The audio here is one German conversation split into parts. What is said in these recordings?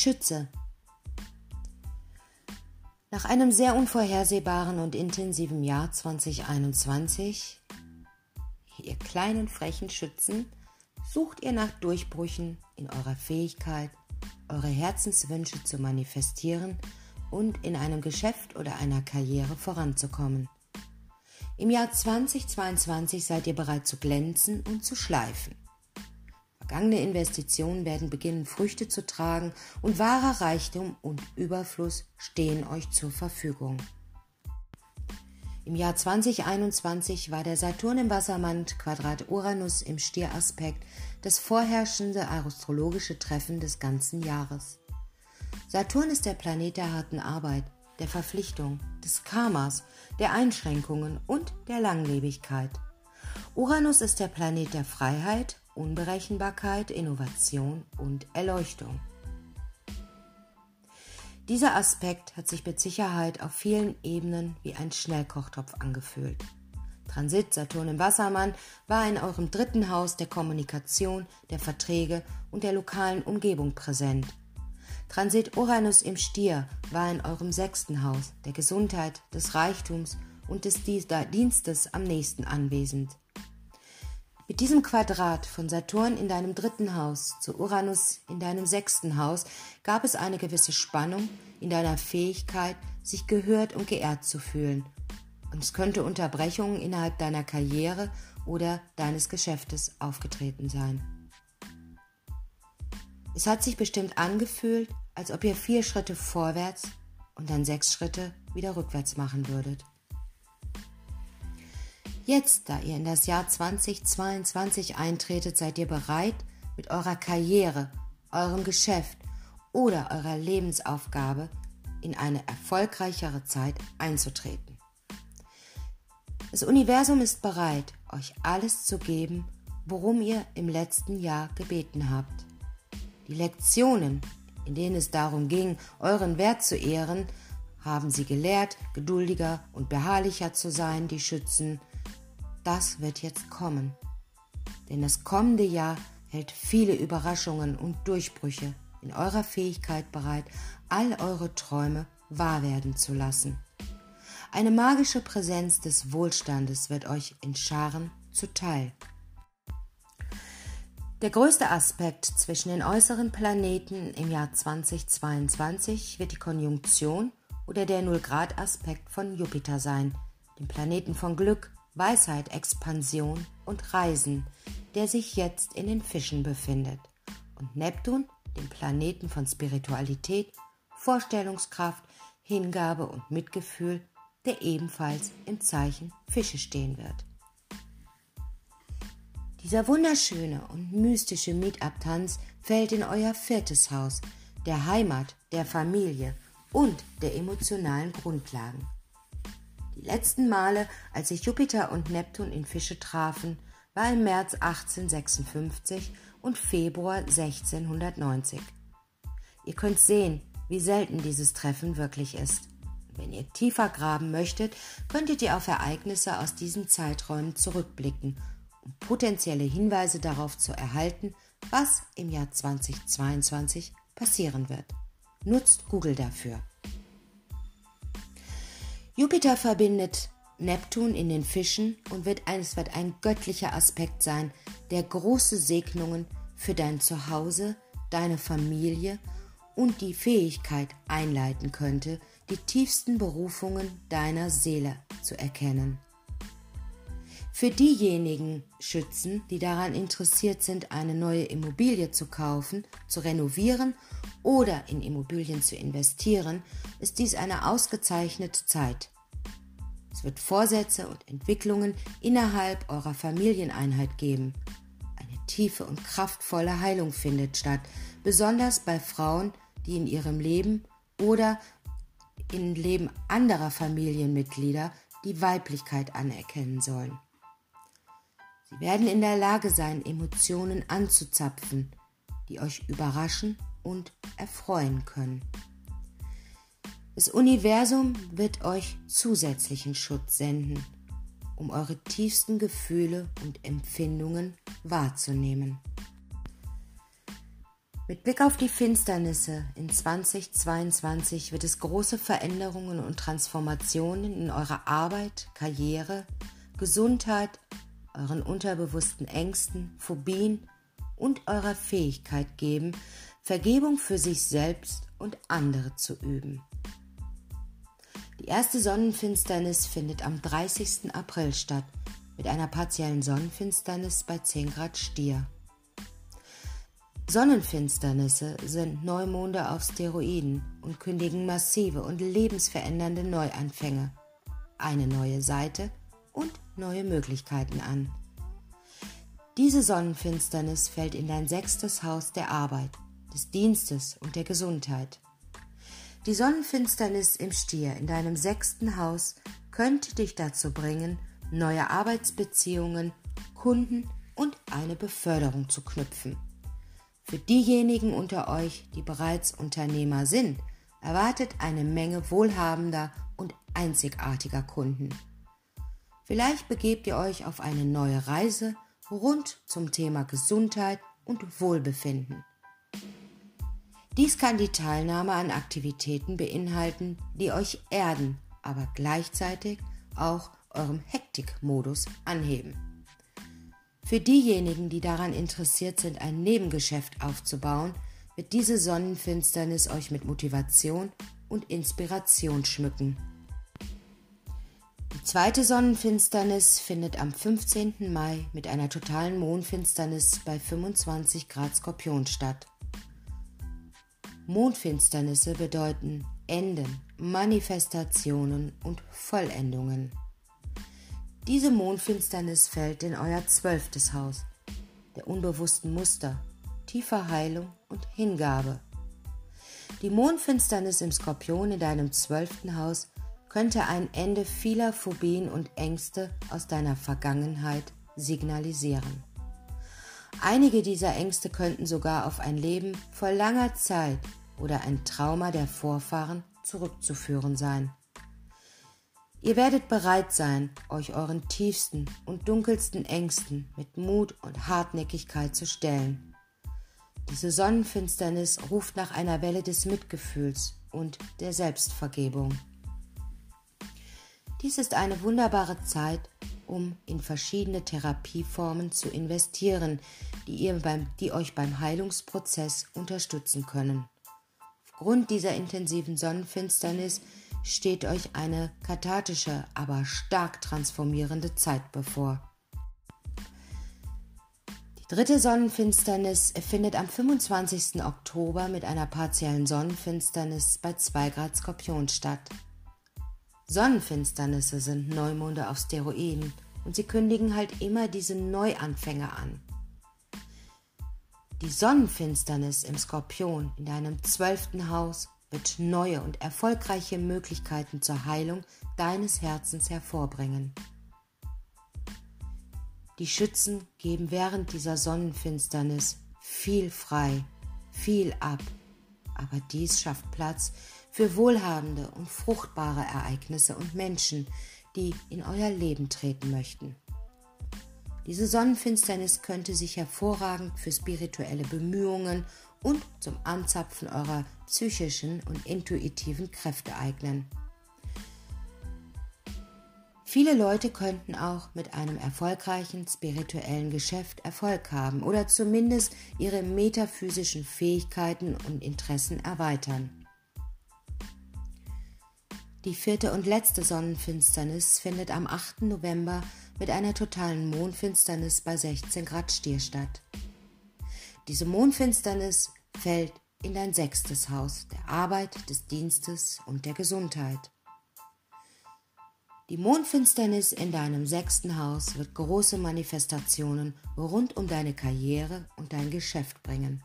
Schütze. Nach einem sehr unvorhersehbaren und intensiven Jahr 2021, ihr kleinen frechen Schützen, sucht ihr nach Durchbrüchen in eurer Fähigkeit, eure Herzenswünsche zu manifestieren und in einem Geschäft oder einer Karriere voranzukommen. Im Jahr 2022 seid ihr bereit zu glänzen und zu schleifen. Vergangene Investitionen werden beginnen, Früchte zu tragen und wahrer Reichtum und Überfluss stehen euch zur Verfügung. Im Jahr 2021 war der Saturn im Wassermann Quadrat Uranus im Stieraspekt das vorherrschende astrologische Treffen des ganzen Jahres. Saturn ist der Planet der harten Arbeit, der Verpflichtung, des Karmas, der Einschränkungen und der Langlebigkeit. Uranus ist der Planet der Freiheit, Unberechenbarkeit, Innovation und Erleuchtung. Dieser Aspekt hat sich mit Sicherheit auf vielen Ebenen wie ein Schnellkochtopf angefühlt. Transit Saturn im Wassermann war in eurem dritten Haus der Kommunikation, der Verträge und der lokalen Umgebung präsent. Transit Uranus im Stier war in eurem sechsten Haus der Gesundheit, des Reichtums und des Dienstes am nächsten anwesend. Mit diesem Quadrat von Saturn in deinem dritten Haus zu Uranus in deinem sechsten Haus gab es eine gewisse Spannung in deiner Fähigkeit, sich gehört und geehrt zu fühlen. Und es könnte Unterbrechungen innerhalb deiner Karriere oder deines Geschäftes aufgetreten sein. Es hat sich bestimmt angefühlt, als ob ihr vier Schritte vorwärts und dann sechs Schritte wieder rückwärts machen würdet. Jetzt, da ihr in das Jahr 2022 eintretet, seid ihr bereit, mit eurer Karriere, eurem Geschäft oder eurer Lebensaufgabe in eine erfolgreichere Zeit einzutreten. Das Universum ist bereit, euch alles zu geben, worum ihr im letzten Jahr gebeten habt. Die Lektionen, in denen es darum ging, euren Wert zu ehren, haben sie gelehrt, geduldiger und beharrlicher zu sein, die Schützen, das wird jetzt kommen. Denn das kommende Jahr hält viele Überraschungen und Durchbrüche in eurer Fähigkeit bereit, all eure Träume wahr werden zu lassen. Eine magische Präsenz des Wohlstandes wird euch in Scharen zuteil. Der größte Aspekt zwischen den äußeren Planeten im Jahr 2022 wird die Konjunktion oder der Null-Grad-Aspekt von Jupiter sein, dem Planeten von Glück, Weisheit, Expansion und Reisen, der sich jetzt in den Fischen befindet, und Neptun, dem Planeten von Spiritualität, Vorstellungskraft, Hingabe und Mitgefühl, der ebenfalls im Zeichen Fische stehen wird. Dieser wunderschöne und mystische Meetup-Tanz fällt in euer viertes Haus, der Heimat, der Familie und der emotionalen Grundlagen. Die letzten Male, als sich Jupiter und Neptun in Fische trafen, war im März 1856 und Februar 1690. Ihr könnt sehen, wie selten dieses Treffen wirklich ist. Wenn ihr tiefer graben möchtet, könntet ihr auf Ereignisse aus diesen Zeiträumen zurückblicken, um potenzielle Hinweise darauf zu erhalten, was im Jahr 2022 passieren wird. Nutzt Google dafür. Jupiter verbindet Neptun in den Fischen und wird, es wird ein göttlicher Aspekt sein, der große Segnungen für dein Zuhause, deine Familie und die Fähigkeit einleiten könnte, die tiefsten Berufungen deiner Seele zu erkennen. Für diejenigen Schützen, die daran interessiert sind, eine neue Immobilie zu kaufen, zu renovieren oder in Immobilien zu investieren, ist dies eine ausgezeichnete Zeit. Es wird Vorsätze und Entwicklungen innerhalb eurer Familieneinheit geben. Eine tiefe und kraftvolle Heilung findet statt, besonders bei Frauen, die in ihrem Leben oder im Leben anderer Familienmitglieder die Weiblichkeit anerkennen sollen. Sie werden in der Lage sein, Emotionen anzuzapfen, die euch überraschen und erfreuen können. Das Universum wird euch zusätzlichen Schutz senden, um eure tiefsten Gefühle und Empfindungen wahrzunehmen. Mit Blick auf die Finsternisse in 2022 wird es große Veränderungen und Transformationen in eurer Arbeit, Karriere, Gesundheit, euren unterbewussten Ängsten, Phobien und eurer Fähigkeit geben, Vergebung für sich selbst und andere zu üben. Die erste Sonnenfinsternis findet am 30. April statt, mit einer partiellen Sonnenfinsternis bei 10 Grad Stier. Sonnenfinsternisse sind Neumonde auf Steroiden und kündigen massive und lebensverändernde Neuanfänge, eine neue Seite und neue Möglichkeiten an. Diese Sonnenfinsternis fällt in dein sechstes Haus der Arbeit, des Dienstes und der Gesundheit. Die Sonnenfinsternis im Stier in deinem sechsten Haus könnte dich dazu bringen, neue Arbeitsbeziehungen, Kunden und eine Beförderung zu knüpfen. Für diejenigen unter euch, die bereits Unternehmer sind, erwartet eine Menge wohlhabender und einzigartiger Kunden. Vielleicht begebt ihr euch auf eine neue Reise rund zum Thema Gesundheit und Wohlbefinden. Dies kann die Teilnahme an Aktivitäten beinhalten, die euch erden, aber gleichzeitig auch eurem Hektikmodus anheben. Für diejenigen, die daran interessiert sind, ein Nebengeschäft aufzubauen, wird diese Sonnenfinsternis euch mit Motivation und Inspiration schmücken. Die zweite Sonnenfinsternis findet am 15. Mai mit einer totalen Mondfinsternis bei 25 Grad Skorpion statt. Mondfinsternisse bedeuten Enden, Manifestationen und Vollendungen. Diese Mondfinsternis fällt in euer zwölftes Haus, der unbewussten Muster, tiefer Heilung und Hingabe. Die Mondfinsternis im Skorpion in deinem zwölften Haus könnte ein Ende vieler Phobien und Ängste aus deiner Vergangenheit signalisieren. Einige dieser Ängste könnten sogar auf ein Leben vor langer Zeit oder ein Trauma der Vorfahren zurückzuführen sein. Ihr werdet bereit sein, euch euren tiefsten und dunkelsten Ängsten mit Mut und Hartnäckigkeit zu stellen. Diese Sonnenfinsternis ruft nach einer Welle des Mitgefühls und der Selbstvergebung. Dies ist eine wunderbare Zeit, um in verschiedene Therapieformen zu investieren, die, ihr beim, die euch beim Heilungsprozess unterstützen können. Aufgrund dieser intensiven Sonnenfinsternis steht euch eine kathartische, aber stark transformierende Zeit bevor. Die dritte Sonnenfinsternis findet am 25. Oktober mit einer partiellen Sonnenfinsternis bei 2 Grad Skorpion statt. Sonnenfinsternisse sind Neumonde auf Steroiden und sie kündigen halt immer diese Neuanfänge an. Die Sonnenfinsternis im Skorpion in deinem zwölften Haus wird neue und erfolgreiche Möglichkeiten zur Heilung deines Herzens hervorbringen. Die Schützen geben während dieser Sonnenfinsternis viel frei, viel ab, aber dies schafft Platz für wohlhabende und fruchtbare Ereignisse und Menschen, die in euer Leben treten möchten. Diese Sonnenfinsternis könnte sich hervorragend für spirituelle Bemühungen und zum Anzapfen eurer psychischen und intuitiven Kräfte eignen. Viele Leute könnten auch mit einem erfolgreichen spirituellen Geschäft Erfolg haben oder zumindest ihre metaphysischen Fähigkeiten und Interessen erweitern. Die vierte und letzte Sonnenfinsternis findet am 8. November mit einer totalen Mondfinsternis bei 16 Grad Stier statt. Diese Mondfinsternis fällt in dein sechstes Haus der Arbeit, des Dienstes und der Gesundheit. Die Mondfinsternis in deinem sechsten Haus wird große Manifestationen rund um deine Karriere und dein Geschäft bringen.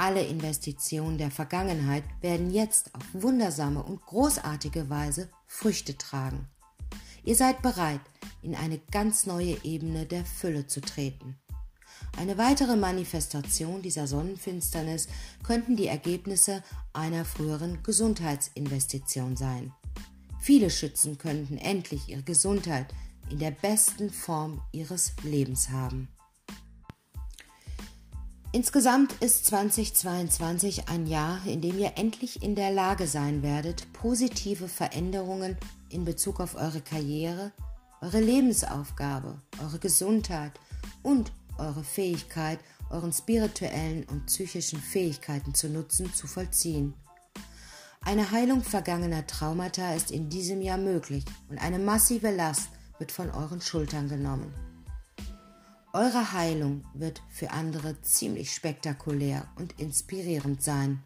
Alle Investitionen der Vergangenheit werden jetzt auf wundersame und großartige Weise Früchte tragen. Ihr seid bereit, in eine ganz neue Ebene der Fülle zu treten. Eine weitere Manifestation dieser Sonnenfinsternis könnten die Ergebnisse einer früheren Gesundheitsinvestition sein. Viele Schützen könnten endlich ihre Gesundheit in der besten Form ihres Lebens haben. Insgesamt ist 2022 ein Jahr, in dem ihr endlich in der Lage sein werdet, positive Veränderungen in Bezug auf eure Karriere, eure Lebensaufgabe, eure Gesundheit und eure Fähigkeit, euren spirituellen und psychischen Fähigkeiten zu nutzen, zu vollziehen. Eine Heilung vergangener Traumata ist in diesem Jahr möglich und eine massive Last wird von euren Schultern genommen. Eure Heilung wird für andere ziemlich spektakulär und inspirierend sein.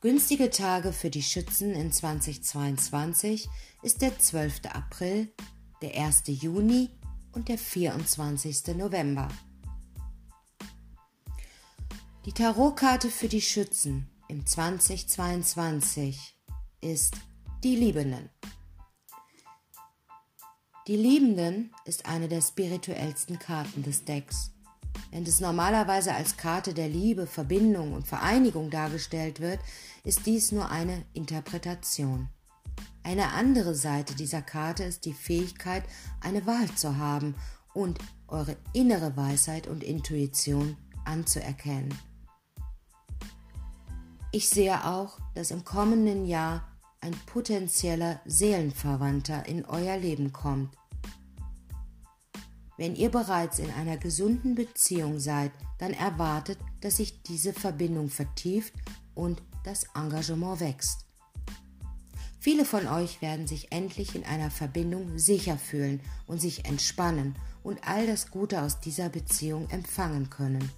Günstige Tage für die Schützen in 2022 ist der 12. April, der 1. Juni und der 24. November. Die Tarotkarte für die Schützen im 2022 ist die Liebenden. Die Liebenden ist eine der spirituellsten Karten des Decks. Während es normalerweise als Karte der Liebe, Verbindung und Vereinigung dargestellt wird, ist dies nur eine Interpretation. Eine andere Seite dieser Karte ist die Fähigkeit, eine Wahl zu haben und eure innere Weisheit und Intuition anzuerkennen. Ich sehe auch, dass im kommenden Jahr ein potenzieller Seelenverwandter in euer Leben kommt. Wenn ihr bereits in einer gesunden Beziehung seid, dann erwartet, dass sich diese Verbindung vertieft und das Engagement wächst. Viele von euch werden sich endlich in einer Verbindung sicher fühlen und sich entspannen und all das Gute aus dieser Beziehung empfangen können.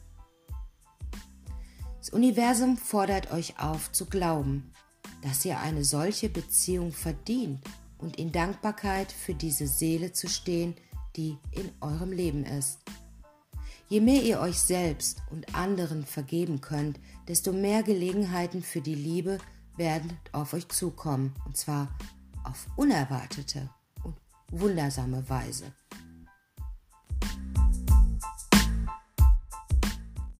Das Universum fordert euch auf zu glauben, dass ihr eine solche Beziehung verdient und in Dankbarkeit für diese Seele zu stehen, die in eurem Leben ist. Je mehr ihr euch selbst und anderen vergeben könnt, desto mehr Gelegenheiten für die Liebe werden auf euch zukommen, und zwar auf unerwartete und wundersame Weise.